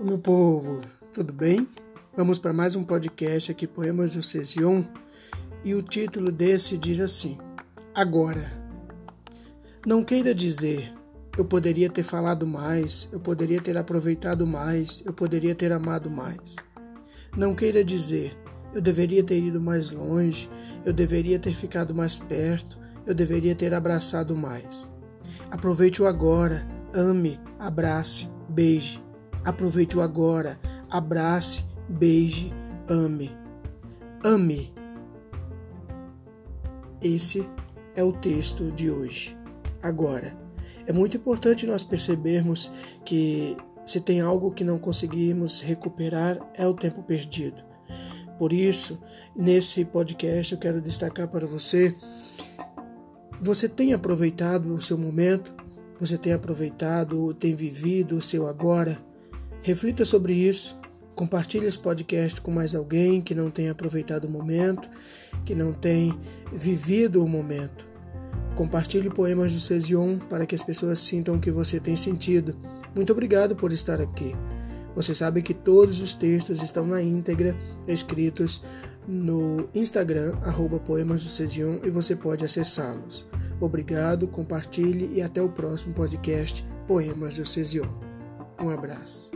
meu povo, tudo bem? Vamos para mais um podcast aqui, Poemas do Cesion, e o título desse diz assim: Agora. Não queira dizer, eu poderia ter falado mais, eu poderia ter aproveitado mais, eu poderia ter amado mais. Não queira dizer, eu deveria ter ido mais longe, eu deveria ter ficado mais perto, eu deveria ter abraçado mais. Aproveite o agora, ame, abrace, beije Aproveite o agora. Abrace, beije, ame. Ame. Esse é o texto de hoje. Agora, é muito importante nós percebermos que se tem algo que não conseguimos recuperar é o tempo perdido. Por isso, nesse podcast eu quero destacar para você: você tem aproveitado o seu momento? Você tem aproveitado, tem vivido o seu agora? Reflita sobre isso. Compartilhe esse podcast com mais alguém que não tenha aproveitado o momento, que não tenha vivido o momento. Compartilhe poemas do Cesion para que as pessoas sintam que você tem sentido. Muito obrigado por estar aqui. Você sabe que todos os textos estão na íntegra escritos no Instagram, arroba Poemas do Cesion, e você pode acessá-los. Obrigado, compartilhe e até o próximo podcast Poemas do Cesion. Um abraço.